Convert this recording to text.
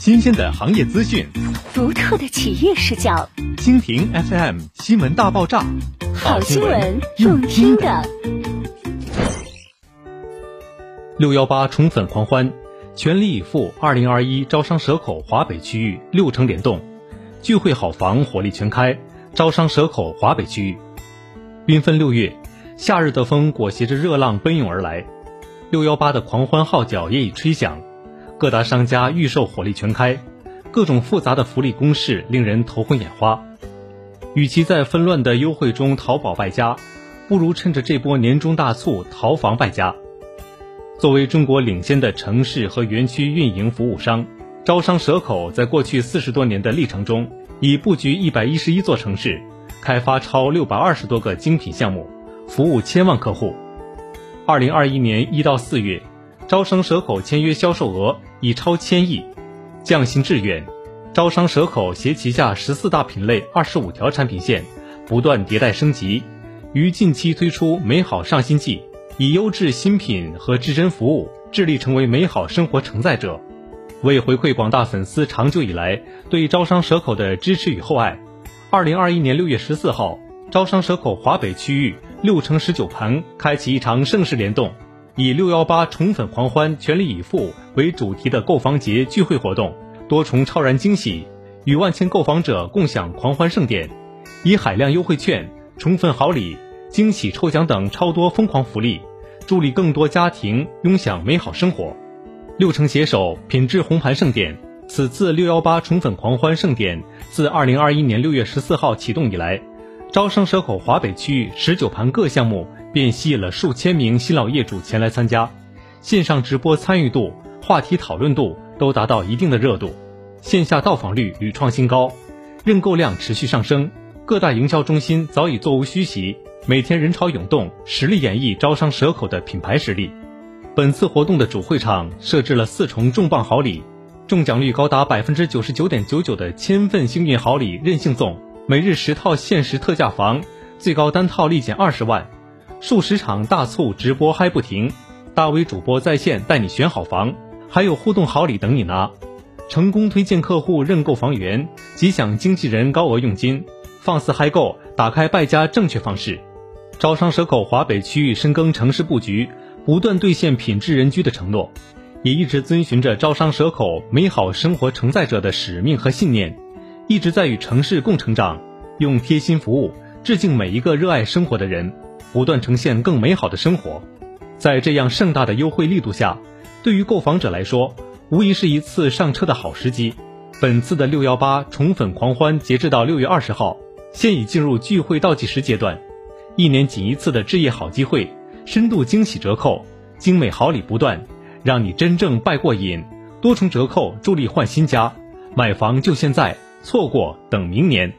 新鲜的行业资讯，独特的企业视角。蜻蜓 FM 新闻大爆炸，好新闻，用听的。六幺八宠粉狂欢，全力以赴！二零二一招商蛇口华北区域六城联动，聚会好房火力全开。招商蛇口华北区域，缤纷六月，夏日的风裹挟着热浪奔涌而来，六幺八的狂欢号角也已吹响。各大商家预售火力全开，各种复杂的福利攻势令人头昏眼花。与其在纷乱的优惠中淘宝败家，不如趁着这波年终大促淘房败家。作为中国领先的城市和园区运营服务商，招商蛇口在过去四十多年的历程中，已布局一百一十一座城市，开发超六百二十多个精品项目，服务千万客户。二零二一年一到四月。招商蛇口签约销售额已超千亿，匠心致远。招商蛇口携旗下十四大品类、二十五条产品线，不断迭代升级，于近期推出美好上新季，以优质新品和至臻服务，致力成为美好生活承载者。为回馈广大粉丝长久以来对招商蛇口的支持与厚爱，二零二一年六月十四号，招商蛇口华北区域六城十九盘开启一场盛世联动。以“六幺八宠粉狂欢，全力以赴”为主题的购房节聚会活动，多重超然惊喜，与万千购房者共享狂欢盛典；以海量优惠券、宠粉好礼、惊喜抽奖等超多疯狂福利，助力更多家庭拥享美好生活。六城携手品质红盘盛典，此次“六幺八宠粉狂欢”盛典自二零二一年六月十四号启动以来，招商蛇口华北区域十九盘各项目。便吸引了数千名新老业主前来参加，线上直播参与度、话题讨论度都达到一定的热度，线下到访率屡创新高，认购量持续上升。各大营销中心早已座无虚席，每天人潮涌动，实力演绎招商蛇口的品牌实力。本次活动的主会场设置了四重重磅好礼，中奖率高达百分之九十九点九九的千份幸运好礼任性送，每日十套限时特价房，最高单套立减二十万。数十场大促直播嗨不停，大 V 主播在线带你选好房，还有互动好礼等你拿。成功推荐客户认购房源，即享经纪人高额佣金，放肆嗨购，打开败家正确方式。招商蛇口华北区域深耕城市布局，不断兑现品质人居的承诺，也一直遵循着招商蛇口美好生活承载者的使命和信念，一直在与城市共成长，用贴心服务致敬每一个热爱生活的人。不断呈现更美好的生活，在这样盛大的优惠力度下，对于购房者来说，无疑是一次上车的好时机。本次的六幺八宠粉狂欢，截至到六月二十号，现已进入聚会倒计时阶段。一年仅一次的置业好机会，深度惊喜折扣，精美好礼不断，让你真正败过瘾。多重折扣助力换新家，买房就现在，错过等明年。